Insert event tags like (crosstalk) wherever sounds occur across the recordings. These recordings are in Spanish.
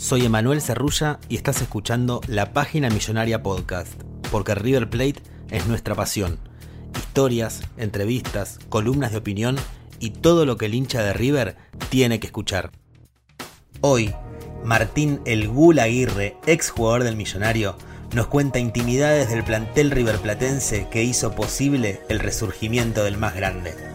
soy Emanuel Cerrulla y estás escuchando la Página Millonaria Podcast, porque River Plate es nuestra pasión. Historias, entrevistas, columnas de opinión y todo lo que el hincha de River tiene que escuchar. Hoy, Martín El Gul Aguirre, ex jugador del Millonario, nos cuenta intimidades del plantel riverplatense que hizo posible el resurgimiento del más grande.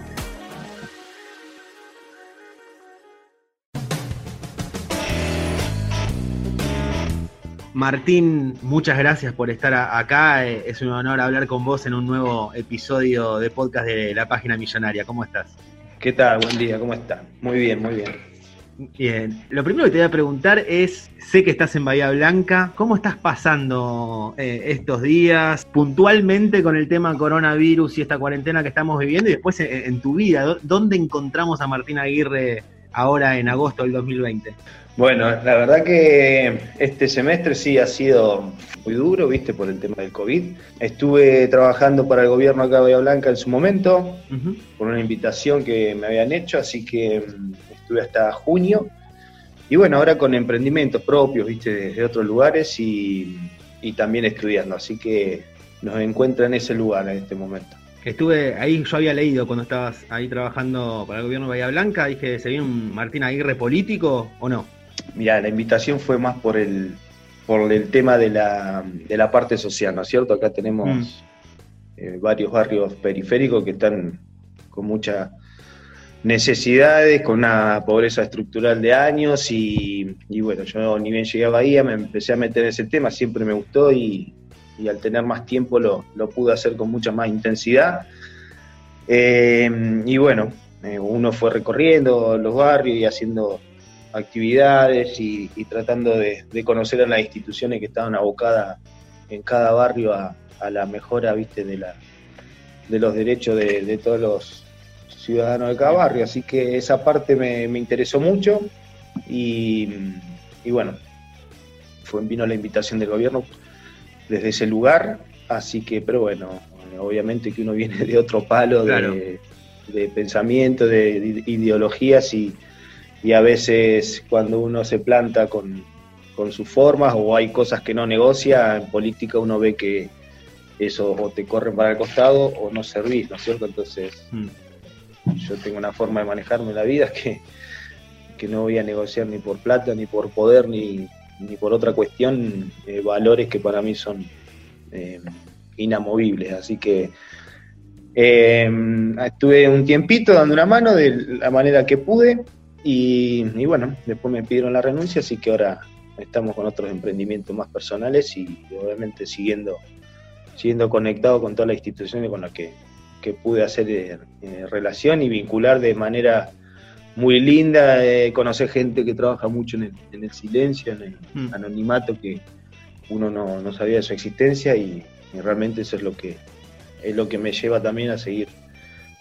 Martín, muchas gracias por estar acá. Eh, Es un honor hablar con vos en un nuevo episodio de podcast de la página millonaria. ¿Cómo estás? ¿Qué tal? Buen día, ¿cómo están? Muy bien, muy bien. Bien. Lo primero que te voy a preguntar es, sé que estás en Bahía Blanca, ¿cómo estás pasando eh, estos días puntualmente con el tema coronavirus y esta cuarentena que estamos viviendo? Y después en, en tu vida, ¿dó- ¿dónde encontramos a Martín Aguirre ahora en agosto del 2020? Bueno, la verdad que este semestre sí ha sido muy duro, viste, por el tema del COVID. Estuve trabajando para el gobierno acá de Bahía Blanca en su momento, por una invitación que me habían hecho, así que mm, estuve hasta junio. Y bueno, ahora con emprendimientos propios, viste, desde otros lugares y, y también estudiando, así que nos encuentra en ese lugar en este momento. Estuve ahí, yo había leído cuando estabas ahí trabajando para el gobierno de Bahía Blanca, dije, ¿se viene un Martín Aguirre político o no? Mira, la invitación fue más por el, por el tema de la, de la parte social, ¿no es cierto? Acá tenemos Mm. eh, varios barrios periféricos que están con muchas necesidades, con una pobreza estructural de años y, y bueno, yo ni bien llegué a Bahía me empecé a meter en ese tema, siempre me gustó y, y al tener más tiempo lo, lo pude hacer con mucha más intensidad. Eh, y bueno, eh, uno fue recorriendo los barrios y haciendo actividades y, tratando de, conocer a las instituciones que estaban abocadas en cada barrio a, a la mejora viste de la de los derechos de, de todos los ciudadanos de cada barrio así que esa parte me, me interesó mucho y, y bueno fue vino la invitación del gobierno desde ese lugar así que pero bueno obviamente que uno viene de otro palo de, Claro. de pensamiento de, de ideologías y y a veces cuando uno se planta con, con sus formas o hay cosas que no negocia, en política uno ve que eso o te corren para el costado o no servís, ¿no es cierto? Entonces Mm. yo tengo una forma de manejarme la vida que, que no voy a negociar ni por plata, ni por poder, ni, ni por otra cuestión, eh, valores que para mí son eh, inamovibles. Así que eh, estuve un tiempito dando una mano de la manera que pude y, bueno, después me pidieron la renuncia, así que ahora estamos con otros emprendimientos más personales y, obviamente siguiendo, siguiendo conectado con todas las instituciones con las que, que pude hacer eh, relación y vincular de manera muy linda, eh, conocer gente que trabaja mucho en el, en el silencio, en el Mm. anonimato, que uno no, no sabía de su existencia y, y realmente eso es lo que es lo que me lleva también a seguir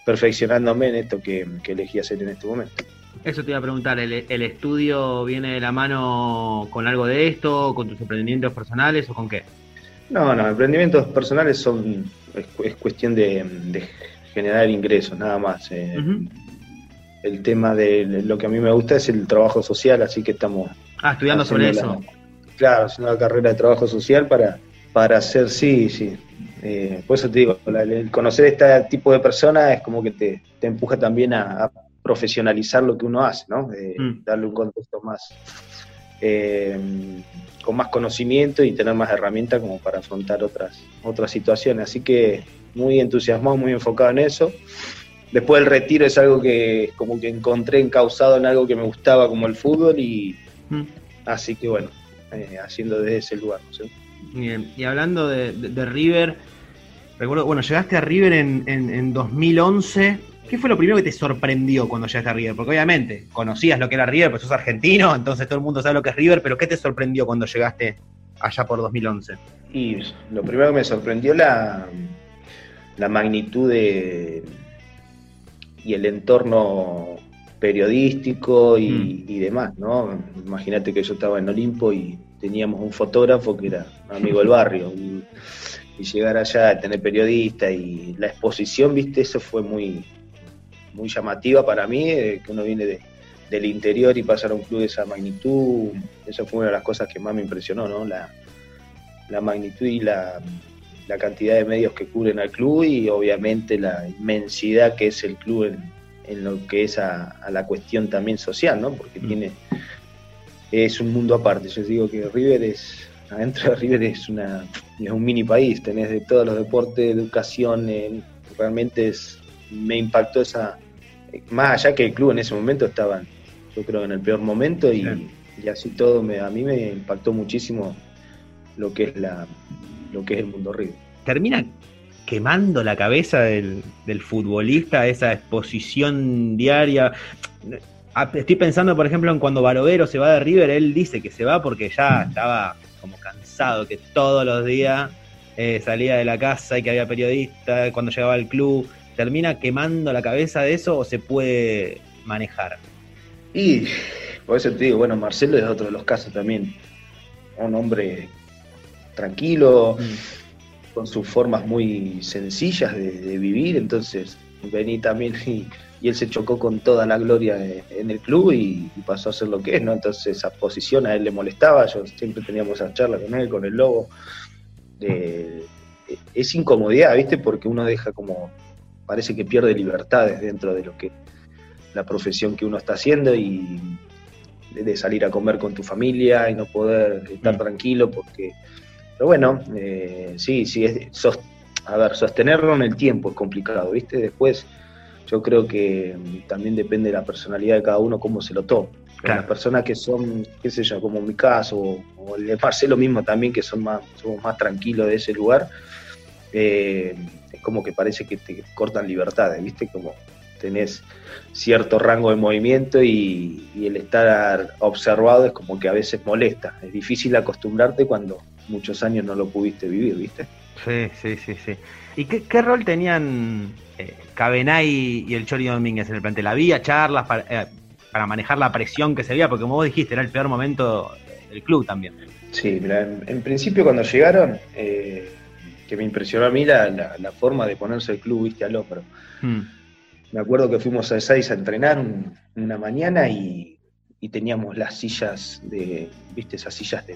perfeccionándome en esto que, que elegí hacer en este momento. Eso te iba a preguntar, ¿el, el estudio viene de la mano con algo de esto, con tus emprendimientos personales o con qué? No, no, emprendimientos personales son es, cu- es cuestión de, de generar ingresos, nada más. eh. El tema de lo que a mí me gusta es el trabajo social, así que estamos Ah, estudiando sobre eso. la- claro, haciendo la carrera de trabajo social para, para hacer, sí, sí. Eh, por eso te digo, la- el conocer este tipo de personas es como que te, te empuja también a, a- profesionalizar lo que uno hace, ¿no? Eh, Mm. Darle un contexto más, eh, con más conocimiento y tener más herramientas como para afrontar otras, otras situaciones. Así que muy entusiasmado, muy enfocado en eso. Después del retiro es algo que como que encontré encausado en algo que me gustaba como el fútbol y Mm. así que bueno, eh, haciendo desde ese lugar. ¿no sé? Bien, y hablando de, de- de River, recuerdo, bueno, llegaste a River en, en- en 2011. ¿Qué fue lo primero que te sorprendió cuando llegaste a River? Porque obviamente conocías lo que era River, pues sos argentino, entonces todo el mundo sabe lo que es River, pero ¿qué te sorprendió cuando llegaste allá por 2011? Y lo primero que me sorprendió la, la magnitud de, y el entorno periodístico y, y demás, ¿no? Imagínate que yo estaba en Olimpo y teníamos un fotógrafo que era amigo del barrio y, y llegar allá, tener periodista y la exposición, viste, eso fue muy, muy llamativa para mí, eh, que uno viene de- del interior y pasar a un club de esa magnitud, eso fue una de las cosas que más me impresionó, ¿no? La, la magnitud y la, la cantidad de medios que cubren al club y obviamente la inmensidad que es el club en, en lo que es a, a la cuestión también social, ¿no? Porque Mm. tiene es un mundo aparte. Yo digo que River es adentro de River es una es un mini país. Tenés de todos los deportes, educación, eh, realmente es me impactó esa más allá que el club en ese momento estaba yo creo en el peor momento y, y así todo me, a mí me impactó muchísimo lo que es la lo que es el mundo River. termina quemando la cabeza del, del futbolista esa exposición diaria. Estoy pensando, por ejemplo, en cuando Barovero se va de River, él dice que se va porque ya estaba como cansado, que todos los días eh, salía de la casa y que había periodista, cuando llegaba al club, ¿termina quemando la cabeza de eso o se puede manejar? Y por eso te digo, bueno, Marcelo es otro de los casos también. Un hombre tranquilo, con sus formas muy sencillas de, de vivir, entonces vení también y, y él se chocó con toda la gloria en el club y, y pasó a ser lo que es, ¿no? Entonces esa posición a él le molestaba, yo siempre teníamos esa charla con él, con el lobo. de- es incomodidad, ¿viste? Porque uno deja como, parece que pierde libertades dentro de lo que la profesión que uno está haciendo y de, de salir a comer con tu familia y no poder estar Mm. tranquilo porque pero bueno eh, sí sí es sos- a ver sostenerlo en el tiempo es complicado viste después yo creo que mm, también depende de la personalidad de cada uno cómo se lo Claro. las personas que son qué sé yo como en mi caso o, o el de Marcelo mismo también que son más somos más tranquilos de ese lugar eh, es como que parece que te cortan libertades viste como tenés cierto rango de movimiento y, y el estar observado es como que a veces molesta. Es difícil acostumbrarte cuando muchos años no lo pudiste vivir, ¿viste? Sí, sí, sí, sí. ¿Y qué, qué rol tenían eh, Cabenay y el Chori Domínguez en el plantel? ¿Había charlas para, eh, para manejar la presión que se veía? Porque como vos dijiste, era el peor momento del club también. Sí, mira, en, en principio cuando llegaron, eh, que me impresionó a mí la, la- la forma de ponerse el club, viste, al hombro. Mm, Me acuerdo que fuimos a Seis a entrenar un- una mañana y, y teníamos las sillas de, viste, esas sillas de,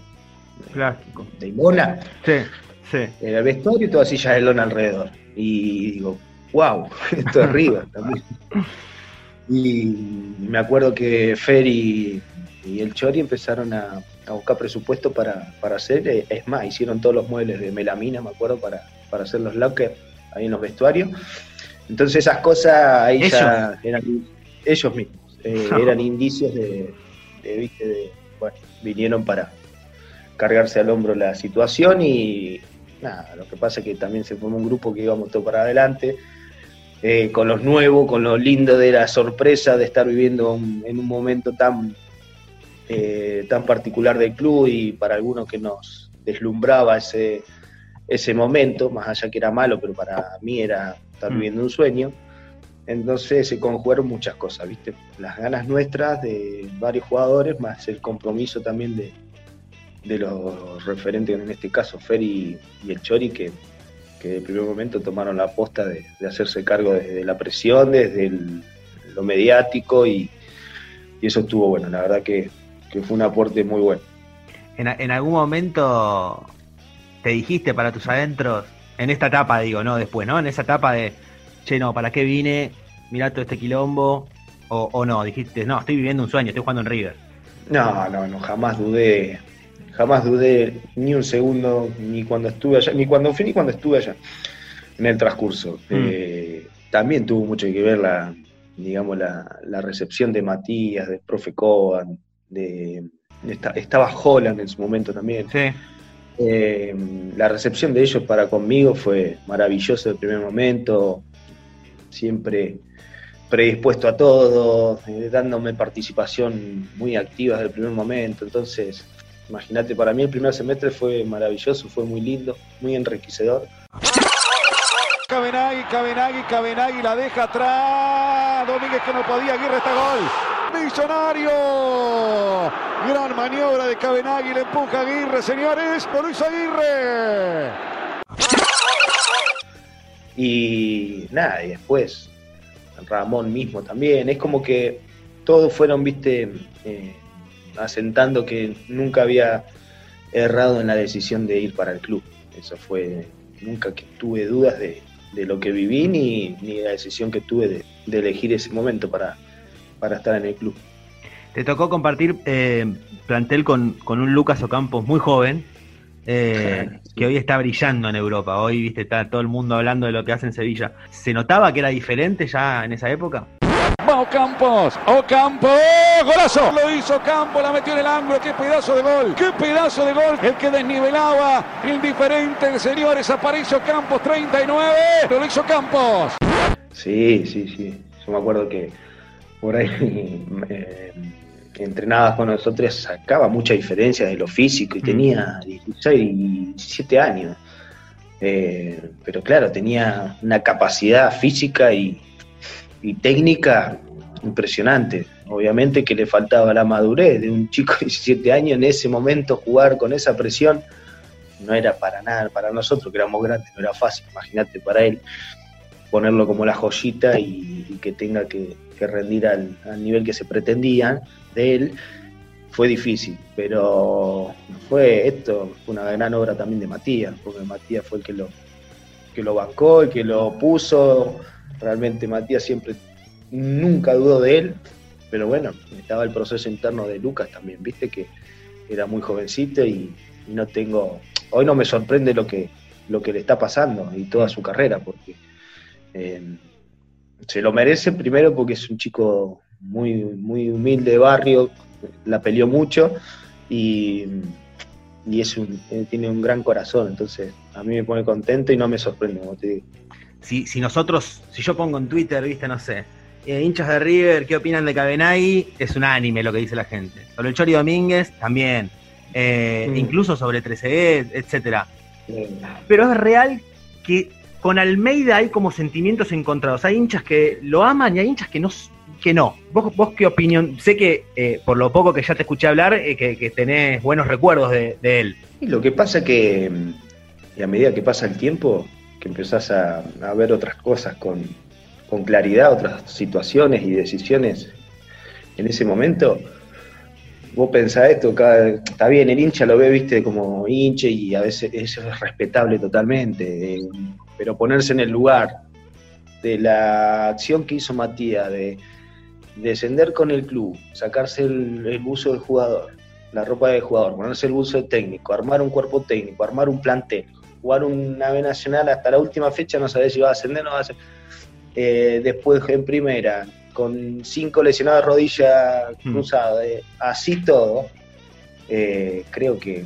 Plástico. de lona Sí, sí. en el vestuario y todas sillas de lona alrededor. Y digo, wow, (laughs) esto es River también. (laughs) Y me acuerdo que Fer y, y el Chori empezaron a, a buscar presupuesto para, para hacer, eh, es más, hicieron todos los muebles de melamina, me acuerdo, para, para hacer los lockers ahí en los vestuarios. Entonces esas cosas ahí ya eran ellos mismos, eh, No. (laughs) eran indicios de, de, viste, de, bueno, vinieron para cargarse al hombro la situación y nada, lo que pasa es que también se formó un grupo que íbamos todo para adelante, eh, con los nuevos, con lo lindo de la sorpresa de estar viviendo un- en un momento tan, eh, tan particular del club y para algunos que nos deslumbraba ese, ese momento, más allá que era malo, pero para mí era estar Mm. viviendo un sueño. Entonces se conjugaron muchas cosas, ¿viste? Las ganas nuestras de varios jugadores, más el compromiso también de, de los referentes, en este caso Fer y, y el Chori, que, que de primer momento tomaron la aposta de, de hacerse cargo desde la presión, desde el- lo mediático y, y eso estuvo bueno, la verdad que, que fue un aporte muy bueno. En, en algún momento te dijiste para tus adentros, en esta etapa digo, no después, ¿no? En esa etapa de, che, no, ¿para qué vine? Mirá todo este quilombo, O, o no, dijiste, no, estoy viviendo un sueño, estoy jugando en River. No, no, no, jamás dudé, jamás dudé ni un segundo, ni cuando estuve allá, ni cuando fui ni cuando estuve allá, en el transcurso. Mm. Eh, también tuvo mucho que ver la, digamos, la, la recepción de Matías, de profe Coban, de, esta- estaba Holland en su momento también. Sí. Eh, la recepción de ellos para conmigo fue maravillosa el primer momento, siempre predispuesto a todo, eh, dándome participación muy activa desde el primer momento. Entonces, imagínate, para mí el primer semestre fue maravilloso, fue muy lindo, muy enriquecedor. Cabenagui, Cabenagui, Cabenagui la deja atrás. Domínguez que no podía, Aguirre está gol. Millonario. Gran maniobra de Cabenagui, le empuja a Aguirre, señores. Lo Luis Aguirre. Y nada, y después Ramón mismo también. Es como que todos fueron, viste, eh, asentando que nunca había errado en la decisión de ir para el club. Eso fue, nunca que tuve dudas de, de lo que viví ni, ni la decisión que tuve de elegir ese momento para, para estar en el club. Te tocó compartir eh, plantel con, con un Lucas Ocampos muy joven, eh, (laughs) que hoy está brillando en Europa. Hoy, viste, está todo el mundo hablando de lo que hace en Sevilla. ¿Se notaba que era diferente ya en esa época? Va Ocampos, Ocampos, golazo. Lo hizo Campos, la metió en el ángulo. Qué pedazo de gol, qué pedazo de gol. El que desnivelaba, indiferente, señores. Aparece Ocampos, 39. Lo hizo Campos. Sí, sí, sí. Yo me acuerdo que por ahí (laughs) eh, entrenabas con nosotros, sacaba mucha diferencia de lo físico y tenía 16 y 17 años. Eh, pero claro, tenía una capacidad física y, y técnica impresionante. Obviamente que le faltaba la madurez de un chico de 17 años en ese momento jugar con esa presión no era para nada, para nosotros que éramos grandes, no era fácil, imagínate para él ponerlo como la joyita y, que tenga que, rendir al, al nivel que se pretendía de él, fue difícil, pero fue esto, fue una gran obra también de Matías, porque Matías fue el que lo, que lo bancó, el que lo puso, realmente Matías siempre, nunca dudó de él, pero bueno, estaba el proceso interno de Lucas también, viste que era muy jovencito y, y no tengo, hoy no me sorprende lo que, lo que le está pasando y toda su carrera, porque eh, se lo merece primero porque es un chico muy, muy humilde de barrio, la peleó mucho y, y es un, eh, tiene un gran corazón, entonces a mí me pone contento y no me sorprende, como te digo. Si, si nosotros, si yo pongo en Twitter, viste, no sé, eh, hinchas de River, ¿qué opinan de Cabenagui? Es un anime lo que dice la gente. Sobre el Chori Domínguez, también. Eh, Mm. Incluso sobre 13E, etcétera. Pero es real que con Almeida hay como sentimientos encontrados. Hay hinchas que lo aman y hay hinchas que no. Que. ¿Vos, vos qué opinión? Sé que eh, por lo poco que ya te escuché hablar, eh, que, que tenés buenos recuerdos de, él. Y lo que pasa que y a medida que pasa el tiempo, que empezás a, ver otras cosas con, con claridad, otras situaciones y decisiones en ese momento, vos pensás esto, cada- está bien, el hincha lo ve, viste, como hinche y a veces eso es respetable totalmente, eh, pero ponerse en el lugar de la acción que hizo Matías, de descender con el club, sacarse el, el buzo del jugador, la ropa del jugador, ponerse el buzo de técnico, armar un cuerpo técnico, armar un plantel, jugar una B nacional hasta la última fecha, no sabés si va a ascender o no va a ascender. Eh, después en primera, con cinco lesionados de rodilla cruzada, eh, así todo, eh, creo que,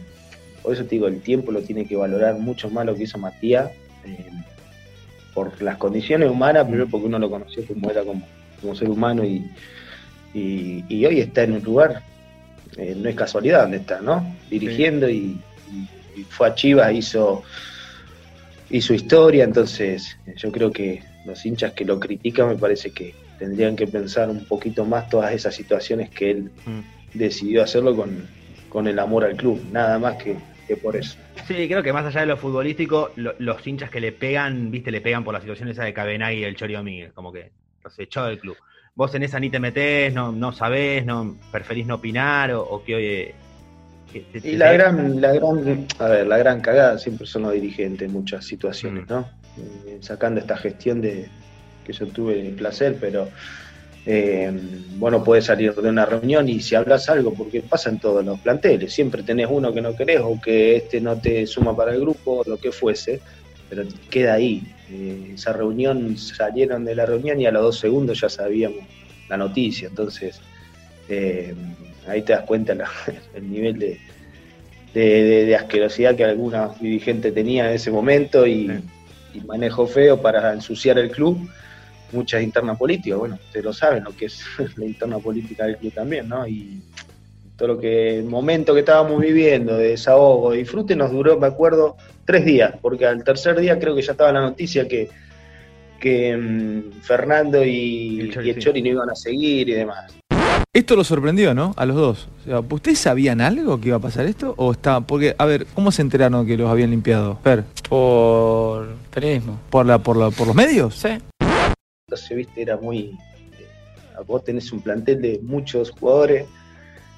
por eso te digo, el tiempo lo tiene que valorar mucho más lo que hizo Matías, eh, por las condiciones humanas, primero porque uno lo conoció como era como, como ser humano y, y, y hoy está en un lugar, eh, no es casualidad donde está, ¿no? Dirigiendo y fue a Chivas, hizo, hizo historia, entonces eh, yo creo que los hinchas que lo critican me parece que tendrían que pensar un poquito más todas esas situaciones que él Mm. decidió hacerlo con, con el amor al club, nada más que, que por eso. Sí, creo que más allá de lo futbolístico, lo- los hinchas que le pegan, viste, le pegan por la situación esa de Cabenagui y el Chori Domínguez, como que los echó del club. Vos en esa ni te metés, no, no sabés, no preferís no opinar o, o que oye. que te- Y te- la gran, la gran, a ver, la gran cagada siempre son los dirigentes en muchas situaciones, Mm. ¿no? Eh, sacando esta gestión de que yo tuve el placer, pero eh, bueno, puedes salir de una reunión y si hablas algo, porque pasa en todos los planteles, siempre tenés uno que no querés o que este no te suma para el grupo, lo que fuese, pero queda ahí. Eh, esa reunión, salieron de la reunión y a los dos segundos ya sabíamos la noticia, entonces eh, ahí te das cuenta (laughs) el nivel de, de, asquerosidad que alguna dirigente tenía en ese momento y, y manejo feo para ensuciar el club muchas internas políticas, bueno, ustedes lo saben, lo que es (laughs) la interna política del club también, ¿no? Y todo lo que, el momento que estábamos viviendo de desahogo, de disfrute, nos duró, me acuerdo, tres días, porque al tercer día creo que ya estaba la noticia que, que mm, Fernando y el, Chori, no iban a seguir y demás. Esto lo sorprendió, ¿no? A los dos. ¿Ustedes sabían algo que iba a pasar esto? ¿O está.? Porque, a ver, ¿cómo se enteraron que los habían limpiado? Fer. Por periodismo. ¿Por, la, por, la, ¿Por los medios? Sí entonces, viste, era muy. Eh, vos tenés un plantel de muchos jugadores,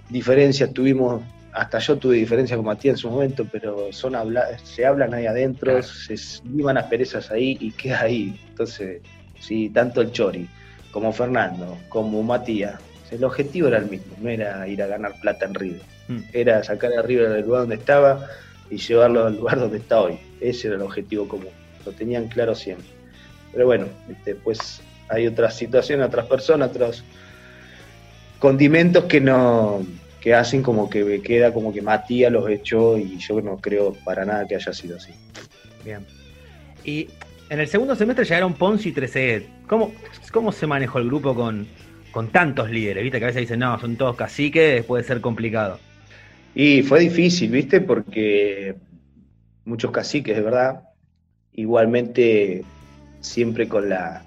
diferencias tuvimos, hasta yo tuve diferencias con Matías en su momento, pero son habla, se hablan ahí adentro, se iban perezas ahí y queda ahí. Entonces, sí, tanto el Chori como Fernando, como Matías, el objetivo era el mismo, no era ir a ganar plata en River, mm. era sacar a River del lugar donde estaba y llevarlo al lugar donde está hoy. Ese era el objetivo común, lo tenían claro siempre. Pero bueno, después hay otras situaciones, otras personas, otros condimentos que no que hacen como que queda como que Matías los echó y yo no creo para nada que haya sido así. Bien. Y en el segundo semestre llegaron Ponzi y Trezeguet. ¿Cómo, ¿Cómo se manejó el grupo con, con tantos líderes? Viste que a veces dicen, no, son todos caciques, puede ser complicado. Y fue difícil, ¿viste? Porque muchos caciques, de verdad. Igualmente siempre con la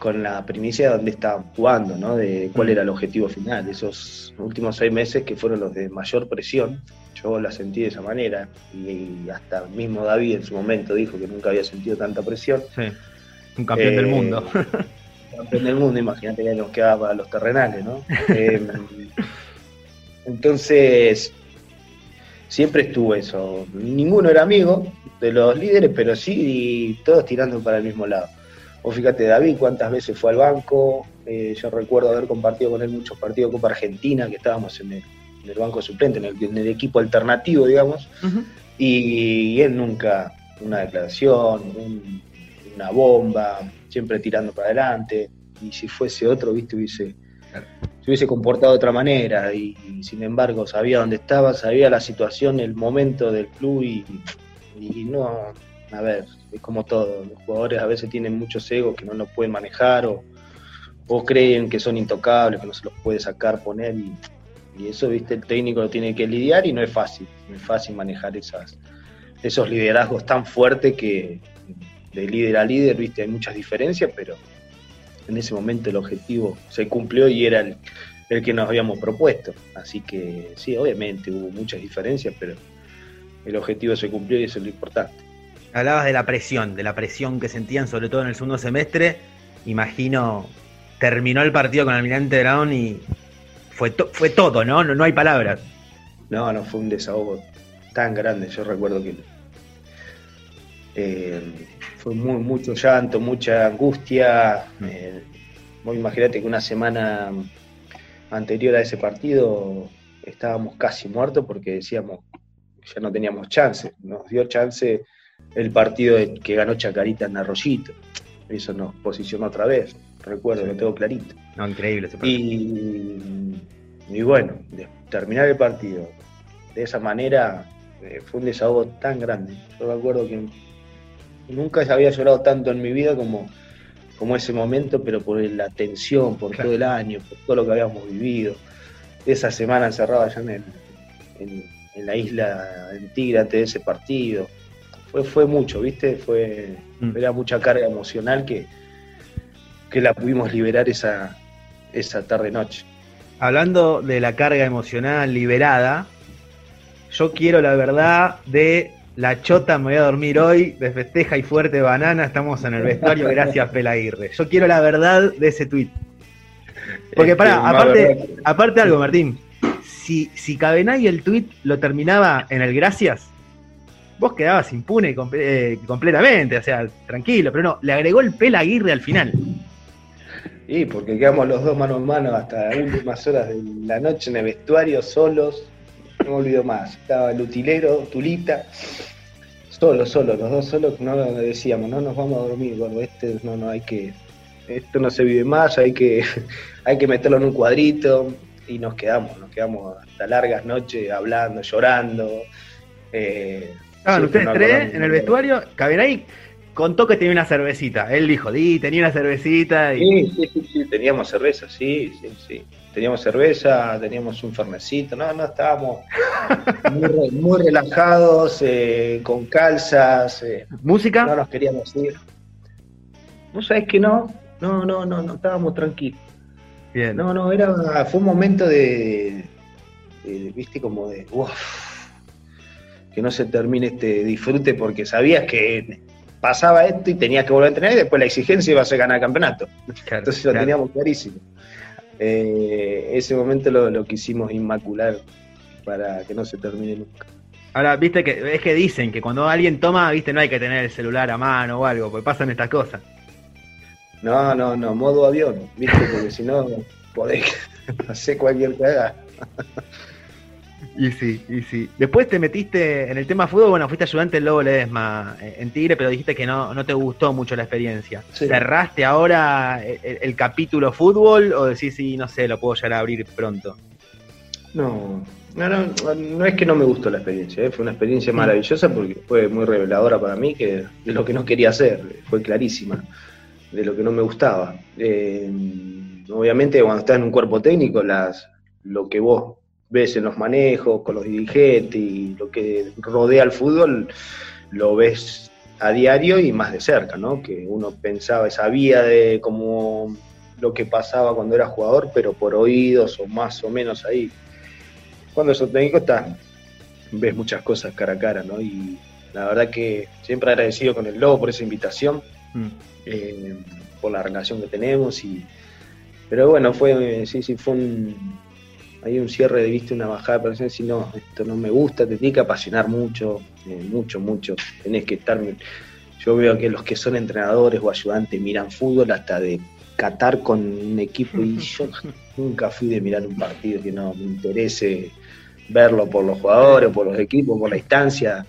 con la primicia de dónde estaban jugando, ¿no? de cuál era el objetivo final. Esos últimos seis meses que fueron los de mayor presión, yo la sentí de esa manera. Y, hasta mismo David en su momento dijo que nunca había sentido tanta presión. Sí, un campeón del eh, mundo. (laughs) campeón del mundo, imagínate que nos quedaba para los terrenales, ¿no? (laughs) Eh, entonces, siempre estuvo eso. Ninguno era amigo, de los líderes, pero sí todos tirando para el mismo lado. O fíjate, David, cuántas veces fue al banco. Eh, yo recuerdo haber compartido con él muchos partidos de Copa Argentina, que estábamos en el, banco suplente, en el, equipo alternativo, digamos. y, él nunca una declaración, una bomba, siempre tirando para adelante. Y si fuese otro, viste, hubiese, se hubiese comportado de otra manera. Y, sin embargo, sabía dónde estaba, sabía la situación, el momento del club y no, a ver, es como todo, los jugadores a veces tienen muchos egos que no los pueden manejar o, creen que son intocables, que no se los puede sacar, poner y, eso, viste, el técnico lo tiene que lidiar y no es fácil, no es fácil manejar esas, esos liderazgos tan fuertes que de líder a líder, viste, hay muchas diferencias, pero en ese momento el objetivo se cumplió y era el, el que nos habíamos propuesto. Así que sí, obviamente hubo muchas diferencias, pero el objetivo se cumplió y eso es lo importante. Hablabas de la presión, de la presión que sentían sobre todo en el segundo semestre. Imagino, terminó el partido con Almirante Brown y fue, fue todo, ¿no? ¿no? hay palabras. No, no fue un desahogo tan grande. Yo recuerdo que eh, fue muy, mucho llanto, mucha angustia. Eh, imagínate que una semana anterior a ese partido estábamos casi muertos porque decíamos ya no teníamos chance. Nos dio chance el partido que ganó Chacarita en Arroyito. Eso nos posicionó otra vez. Recuerdo, lo tengo clarito. No, increíble ese partido. Y, bueno, de terminar el partido de esa manera eh, fue un desahogo tan grande. Yo me acuerdo que nunca había llorado tanto en mi vida como, como ese momento, pero por la tensión, por todo el año, por todo lo que habíamos vivido. Esa semana encerrada allá en, el, en la isla en Tigre antes de ese partido. Fue, fue mucho, ¿viste? Fue, mm. Era mucha carga emocional que, que la pudimos liberar esa, esa tarde-noche. Hablando de la carga emocional liberada, yo quiero la verdad de la chota me voy a dormir hoy, de festeja y fuerte banana, estamos en el vestuario, gracias (laughs) Pelaguirre. Yo quiero la verdad de ese tweet. Porque para, aparte, aparte algo, Martín, si, si Cabenay el tweet lo terminaba en el gracias, vos quedabas impune eh, completamente, o sea, tranquilo, pero no, le agregó el Pela Aguirre al final. Y porque quedamos los dos mano en mano hasta las últimas horas de la noche en el vestuario, solos. No me olvido más. Estaba el utilero, Tulita. Solo, solo, los dos solos, no decíamos, no nos vamos a dormir, gordo, este no, no hay que, esto no se vive más, hay que, (laughs) hay que meterlo en un cuadrito, y nos quedamos, nos quedamos hasta largas noches hablando, llorando. Eh, ustedes tres en el vestuario, Caberay contó que tenía una cervecita. Él dijo, di, tenía una cervecita. Y... Sí, sí, sí, teníamos cerveza, sí, sí, sí. Teníamos cerveza, teníamos un fernecito, no, no, estábamos (laughs) muy, relajados, eh, con calzas. Eh, ¿Música? No nos queríamos ir. ¿Vos sabés que no? No, no, no, no, estábamos tranquilos. Bien. No, no, era, fue un momento de, viste, como de, que no se termine este disfrute porque sabías que pasaba esto y tenías que volver a entrenar y después la exigencia iba a ser ganar el campeonato. Entonces lo teníamos clarísimo. Eh, ese momento lo, lo, quisimos inmacular para que no se termine nunca. Ahora, viste que es que dicen que cuando alguien toma, viste, no hay que tener el celular a mano o algo, porque pasan estas cosas. No, no, no, modo avión, viste, porque si no podés (laughs) hacer cualquier cagada. Y sí, y sí. Después te metiste en el tema fútbol, bueno, fuiste ayudante del Lobo Ledesma eh, en Tigre, pero dijiste que no, no te gustó mucho la experiencia. ¿Cerraste ahora el, capítulo fútbol o decís, sí, no sé, lo puedo llegar a abrir pronto? No, no, no, no es que no me gustó la experiencia, ¿eh? fue una experiencia maravillosa porque fue muy reveladora para mí que de lo que no quería hacer, fue clarísima, de lo que no me gustaba. Eh, obviamente cuando estás en un cuerpo técnico, las, lo que vos ves en los manejos, con los dirigentes y lo que rodea al fútbol, lo ves a diario y más de cerca, ¿no? Que uno pensaba, sabía de cómo lo que pasaba cuando era jugador, pero por oídos o más o menos ahí. Cuando sos técnico estás, ves muchas cosas cara a cara, ¿no? Y la verdad que siempre agradecido con el Lobo por esa invitación, mm. eh, por la relación que tenemos y pero bueno, fue sí, sí, fue un, hay un cierre de vista, una bajada de presión, si no, esto no me gusta, te tiene que apasionar mucho, eh, mucho, mucho, tenés que estar, yo veo que los que son entrenadores o ayudantes miran fútbol hasta de catar con un equipo y (laughs) yo nunca fui de mirar un partido que no me interese verlo por los jugadores, por los equipos, por la instancia.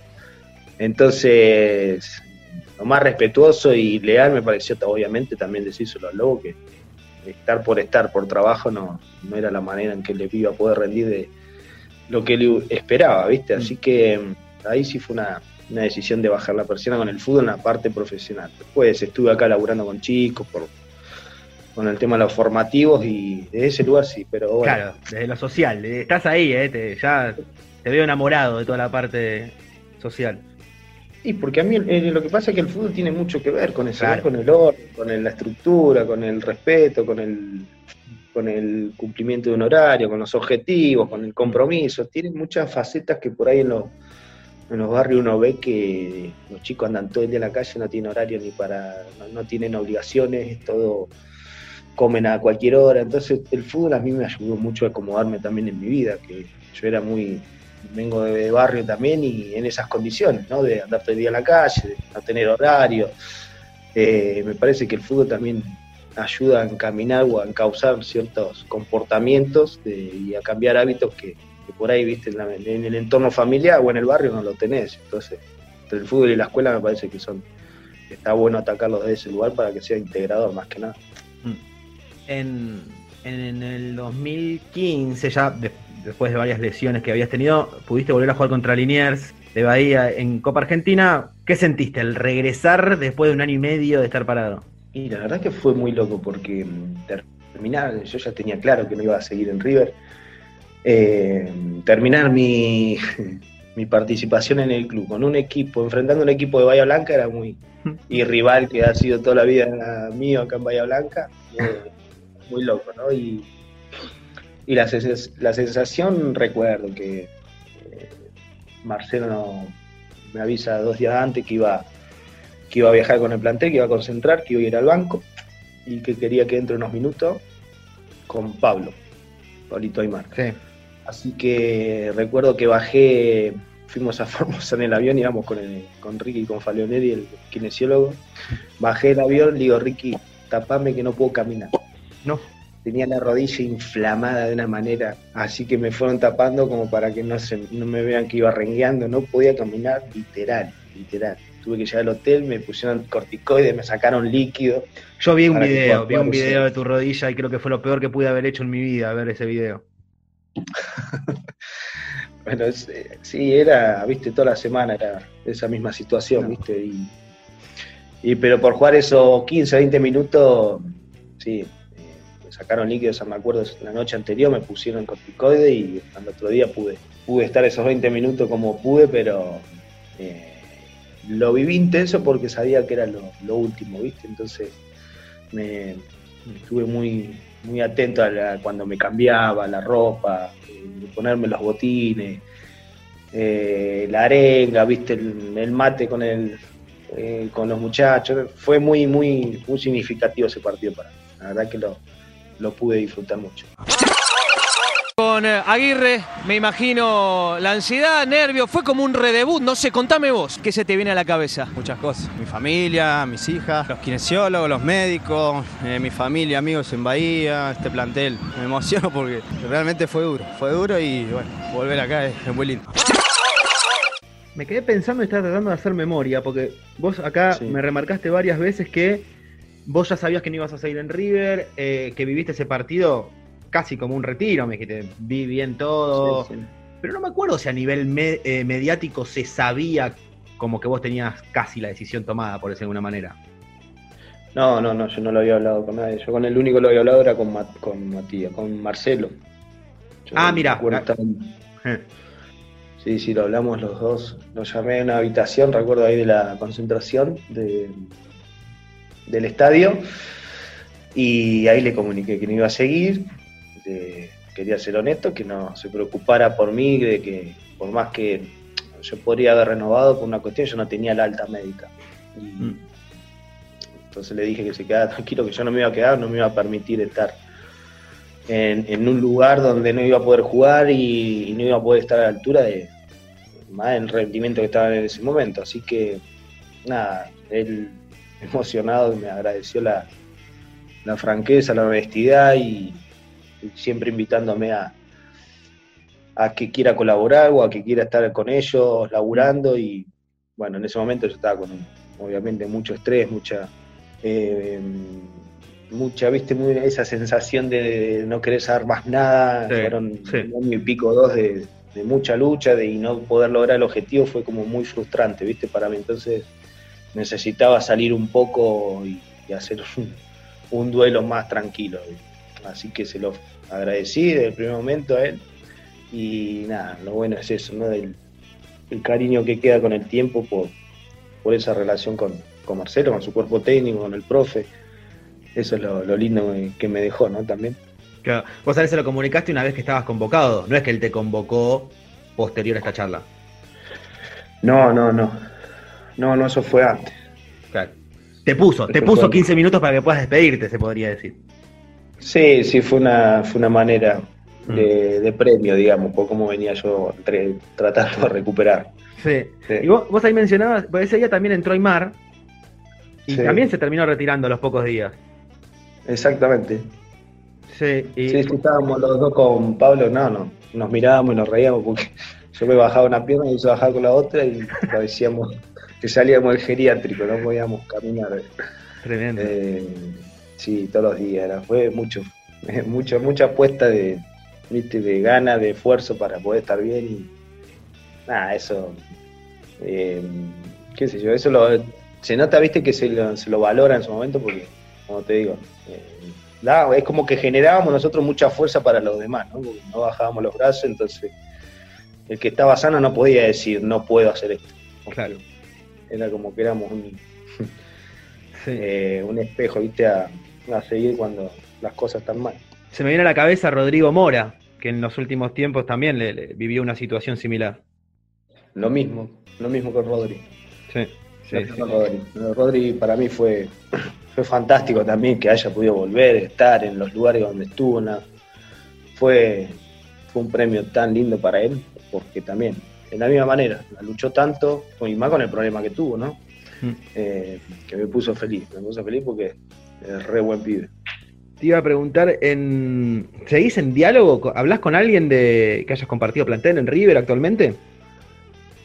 Entonces, lo más respetuoso y leal me pareció, obviamente, también decírselo al Lobo, que estar por estar, por trabajo, no, no era la manera en que le iba a poder rendir de lo que le esperaba, ¿viste? Así que mm, ahí sí fue una, decisión de bajar la persiana con el fútbol en la parte profesional. Después estuve acá laburando con chicos, por, con el tema de los formativos y de ese lugar sí, pero bueno. Claro, desde lo social, estás ahí, ¿eh? ya te veo enamorado de toda la parte social. Y porque a mí eh, lo que pasa es que el fútbol tiene mucho que ver con eso, con el orden, con la estructura, con el respeto, con el, con el cumplimiento de un horario, con los objetivos, con el compromiso. Tiene muchas facetas que por ahí en los, en los barrios uno ve que los chicos andan todo el día en la calle, no tienen horario ni para, no, tienen obligaciones, todo comen a cualquier hora. Entonces el fútbol a mí me ayudó mucho a acomodarme también en mi vida, que yo era muy vengo de barrio también y en esas condiciones, ¿no? De andar todo el día en la calle, de no tener horario. Eh, me parece que el fútbol también ayuda a encaminar o a encauzar ciertos comportamientos y a cambiar hábitos que, por ahí, viste, en, el entorno familiar o en el barrio no lo tenés. Entonces, entre el fútbol y la escuela me parece que son está bueno atacarlos desde ese lugar para que sea integrador más que nada. En, en el 2015, ya después de varias lesiones que habías tenido, pudiste volver a jugar contra Liniers de Bahía en Copa Argentina. ¿Qué sentiste al regresar después de un año y medio de estar parado? Y la verdad que fue muy loco porque mm, terminar, yo ya tenía claro que no iba a seguir en River. Eh, terminar mi, (laughs) mi participación en el club con un equipo, enfrentando un equipo de Bahía Blanca era muy. (laughs) y rival que ha sido toda la vida mío acá en Bahía Blanca, muy loco, ¿no? Y y la, la sensación, recuerdo que eh, Marcelo me avisa dos días antes que iba, que iba a viajar con el plantel, que iba a concentrar, que iba a ir al banco y que quería que entre unos minutos con Pablo, Pablito Aymar. Así que recuerdo que bajé, fuimos a (laughs) Formosa en el avión, íbamos con, el, con Ricky, con Falioneri, el kinesiólogo. Bajé el avión, le digo, Ricky, tapame que no puedo caminar. No. Tenía la rodilla inflamada de una manera, así que me fueron tapando como para que no, se, no me vean que iba rengueando. No podía caminar, literal, literal. Tuve que llegar al hotel, me pusieron corticoides, me sacaron líquido. Yo vi un video, vi un video de tu rodilla y creo que fue lo peor que pude haber hecho en mi vida, ver ese video. (laughs) Bueno, eh, sí, era, viste, toda la semana era esa misma situación, viste, y, y- pero por jugar esos 15, 20 minutos, sí, sacaron líquidos, me acuerdo, la noche anterior me pusieron corticoide y al otro día pude, pude estar esos 20 minutos como pude, pero eh, lo viví intenso porque sabía que era lo, último, viste, entonces me, estuve muy, muy atento a cuando me cambiaba la ropa, eh, ponerme los botines, eh, la arenga, viste, el, mate con el con los muchachos. Fue muy, muy, muy significativo ese partido para mí. La verdad que lo, lo pude disfrutar mucho. Con eh, Aguirre, me imagino la ansiedad, nervios, fue como un redebut, no sé, contame vos, ¿qué se te viene a la cabeza? Muchas cosas. Mi familia, mis hijas, los kinesiólogos, los médicos, eh, mi familia, amigos en Bahía, este plantel. Me emociono porque realmente fue duro. Fue duro y bueno, volver acá es, es muy lindo. Me quedé pensando y estaba tratando de hacer memoria, porque vos acá Sí. me remarcaste varias veces que vos ya sabías que no ibas a seguir en River, eh, que viviste ese partido casi como un retiro, me dijiste, vi bien todo. Sí, sí. Pero no me acuerdo si a nivel me- eh, mediático se sabía como que vos tenías casi la decisión tomada, por decirlo de alguna manera. No, no, no, yo no lo había hablado con nadie. Yo con el único que lo había hablado era con, con Matías, con Marcelo. Yo Ah, me mira. en- Sí, sí, lo hablamos los dos. Lo llamé a una habitación, recuerdo ahí de la concentración de, del estadio. Y ahí le comuniqué que no iba a seguir. de- quería ser honesto, que no se preocupara por mí, de que por más que yo podría haber renovado por una cuestión, yo no tenía la alta médica. Y entonces le dije que se quedara tranquilo, que yo no me iba a quedar, no me iba a permitir estar en, en un lugar donde no iba a poder jugar y, y no iba a poder estar a la altura de más el rendimiento que estaba en ese momento. Así que nada, él emocionado me agradeció la, la franqueza, la honestidad y, y siempre invitándome a, a que quiera colaborar o a que quiera estar con ellos, laburando y bueno, en ese momento yo estaba con obviamente mucho estrés, mucha eh, mucha, viste, muy, esa sensación de no querer saber más nada, Sí, fueron sí. un año y pico dos de, de mucha lucha de y no poder lograr el objetivo fue como muy frustrante, viste, para mí. Entonces necesitaba salir un poco y, y hacer un, un duelo más tranquilo. Así que se lo agradecí desde el primer momento a él. Y nada, lo bueno es eso, ¿no? Del, el cariño que queda con el tiempo por, por esa relación con, con Marcelo, con su cuerpo técnico, con el profe. Eso es lo, lo lindo que me dejó, ¿no? También. Claro. Vos a él se lo comunicaste una vez que estabas convocado, no es que él te convocó posterior a esta charla. No, no, no. No, no, eso fue antes. Claro. Te puso, te puso fue- 15 minutos para que puedas despedirte, se podría decir. Sí, sí, fue una, fue una manera Mm. de, de premio, digamos, por cómo venía yo entre- tratando de recuperar. Sí. Sí. Y vos, vos ahí mencionabas, pues ese día también entró Aymar y Sí. también se terminó retirando a los pocos días. Exactamente. Sí, y Sí, sí, estábamos los dos con Pablo, no, no, nos mirábamos y nos reíamos porque (laughs) yo me bajaba una pierna y él se bajaba con la otra y parecíamos que salíamos del geriátrico, no podíamos caminar. tremendo. Eh, sí, todos los días, era, fue mucho, (laughs) mucho, mucha apuesta de, ¿viste? de ganas, de esfuerzo para poder estar bien y nada, eso, eh, qué sé yo, eso lo, se nota, viste, que se lo, se lo valora en su momento porque, como te digo, eh, es como que generábamos nosotros mucha fuerza para los demás, ¿no? Porque no bajábamos los brazos, entonces el que estaba sano no podía decir no puedo hacer esto. Claro. Era como que éramos un, (laughs) Sí. eh, un espejo, viste, a, a seguir cuando las cosas están mal. Se me viene a la cabeza Rodrigo Mora, que en los últimos tiempos también le, le vivió una situación similar. Lo mismo, lo mismo con Rodri. Sí, mismo con Rodri. Para mí fue, (clears throat) fue fantástico también que haya podido volver, estar en los lugares donde estuvo. una- fue, fue un premio tan lindo para él, porque también, de la misma manera, la luchó tanto, y más con el problema que tuvo, ¿no? Mm. Eh, que me puso feliz, me puso feliz porque es re buen pibe. te iba a preguntar, en, ¿seguís en diálogo? ¿Hablas con alguien de que hayas compartido plantel en River actualmente?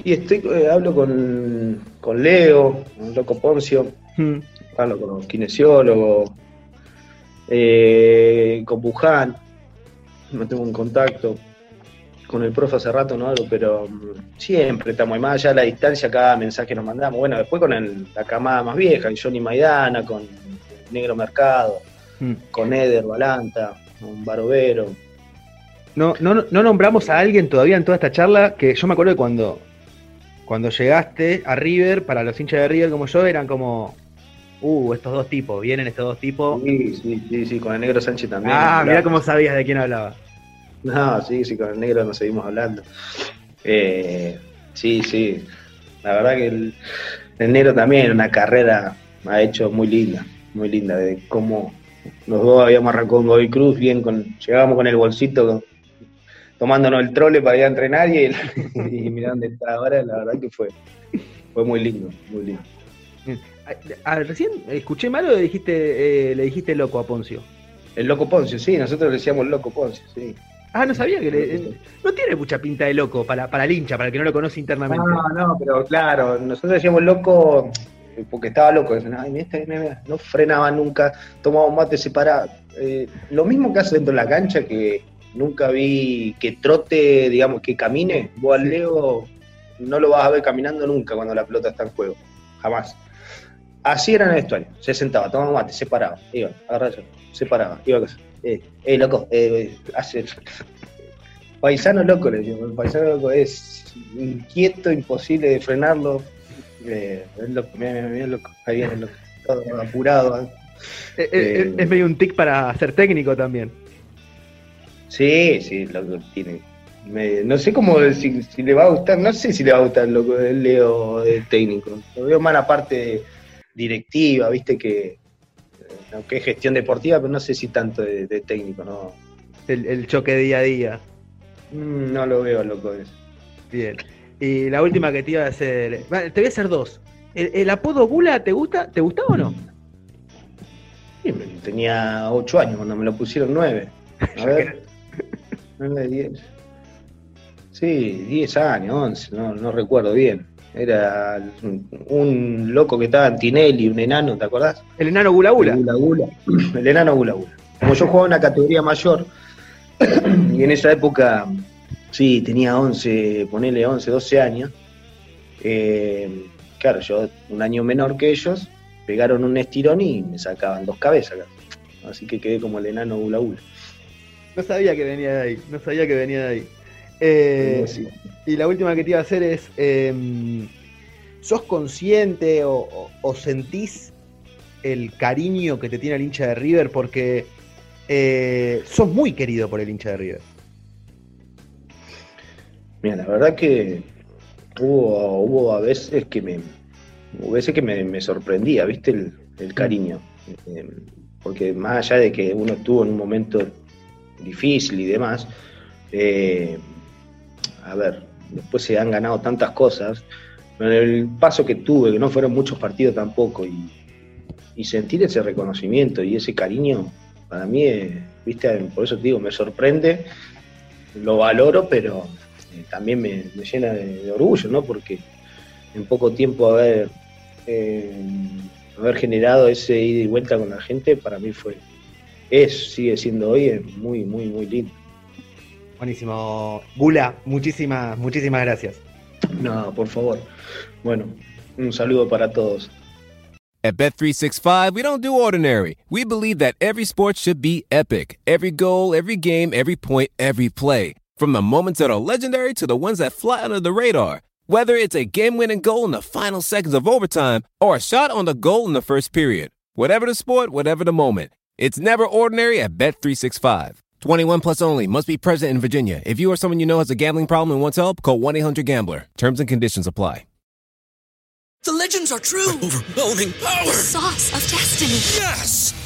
Y estoy, eh, hablo con, con Leo, con Loco Poncio, Hmm. hablo con los kinesiólogos, eh, con Buján, no tengo un contacto. Con el profe hace rato no pero mm, siempre estamos ahí, más allá de la distancia, cada mensaje nos mandamos. Bueno, después con el- la camada más vieja, con Johnny Maidana, con Negro Mercado, Hmm. con Eder Balanta, con Barovero. No, no, no nombramos a alguien todavía en toda esta charla que yo me acuerdo de cuando, cuando llegaste a River, para los hinchas de River como yo, eran como, uh, estos dos tipos, vienen estos dos tipos. Sí, sí, sí, sí, con el Negro Sánchez también. ah, mirá cómo sabías de quién hablaba. No, sí, sí, con el negro nos seguimos hablando. Eh, sí, sí. La verdad que el, el negro también una carrera ha hecho muy linda, muy linda, de cómo los dos habíamos arrancado con Godoy Cruz, bien con, llegábamos con el bolsito con- tomándonos el trole para ir a entrenar y, el- (laughs) y mirá dónde está ahora, la verdad que fue, fue muy lindo, muy lindo. Ah, ah, recién escuché mal o le dijiste, eh, le dijiste loco a Poncio. El loco Poncio, sí, nosotros le decíamos loco Poncio, sí. Ah, no sabía que le, eh, no tiene mucha pinta de loco para, para el hincha, para el que no lo conoce internamente. No, no, pero claro, nosotros decíamos loco porque estaba loco. decían, Ay, mira, este, mira, mira", no frenaba nunca, tomaba un mate separado. Eh, lo mismo que hace dentro de la cancha, que nunca vi que trote, digamos, que camine. Vos al Leo no lo vas a ver caminando nunca cuando la pelota está en juego, jamás. Así era en el vestuario, se sentaba, tomaba un mate, se paraba, iba, agarraba, se paraba, iba a casa. Eh, eh, loco, eh, hace, Paisano loco, le digo. El paisano loco es inquieto, imposible de frenarlo. Eh, es loco, mira, mira, mira, loco. Ahí viene loco. Todo apurado. ¿eh? Eh, eh, es medio un tic para ser técnico también. Sí, sí, loco, tiene. me- no sé cómo si, si le va a gustar, no sé si le va a gustar loco el Leo de técnico. Lo veo más la parte directiva, viste que aunque es gestión deportiva, pero no sé si tanto de, de técnico, no. El, el choque día a día. Mm, No lo veo loco eso. Bien. Y la última que te iba a hacer. Vale, Te voy a hacer dos. ¿El, el apodo Gula te gusta? ¿Te gustaba o no? Sí, Tenía ocho años cuando me lo pusieron nueve. A ver. (laughs) Nueve, diez. Sí, diez años, once, no, no recuerdo bien. Era un, loco que estaba en Tinelli, un enano, ¿te acordás? El enano Gula Gula. El Gula Gula. (clears throat) El enano Gula Gula. Como yo jugaba en una categoría mayor, (clears throat) y en esa época, sí, tenía 11, ponele 11, 12 años. eh, claro, yo un año menor que ellos, pegaron un estirón y me sacaban dos cabezas. Así que quedé como el enano Gula Gula. No sabía que venía de ahí. No sabía que venía de ahí. Eh, Sí. Y la última que te iba a hacer es. em, ¿Sos consciente o, o- o sentís el cariño que te tiene el hincha de River? Porque eh, sos muy querido por el hincha de River. Mira, la verdad que hubo, hubo a veces que me hubo veces que me, me sorprendía, ¿viste? El, el cariño. Eh, porque más allá de que uno estuvo en un momento difícil y demás, eh, a ver, después se han ganado tantas cosas, pero el paso que tuve, que no fueron muchos partidos tampoco, y, sentir ese reconocimiento y ese cariño, para mí, viste, por eso te digo, me sorprende, lo valoro, pero eh, también me, llena de, de orgullo, ¿no? Porque en poco tiempo haber, eh, haber generado ese ida y vuelta con la gente, para mí fue, es, sigue siendo hoy, es muy, muy, muy lindo. Buenísimo. Gula, muchísimas, muchísimas gracias. No, por favor. Bueno, un saludo para todos. At Bet365, we don't do ordinary. We believe that every sport should be epic. Every goal, every game, every point, every play. From the moments that are legendary to the ones that fly under the radar. Whether it's a game-winning goal in the final seconds of overtime or a shot on the goal in the first period. Whatever the sport, whatever the moment. It's never ordinary at Bet365. 21 plus only must be present in Virginia. If you or someone you know has a gambling problem and wants help, call 1-800-GAMBLER. Terms and conditions apply. The legends are true. Overwhelming power! The sauce of destiny. Yes!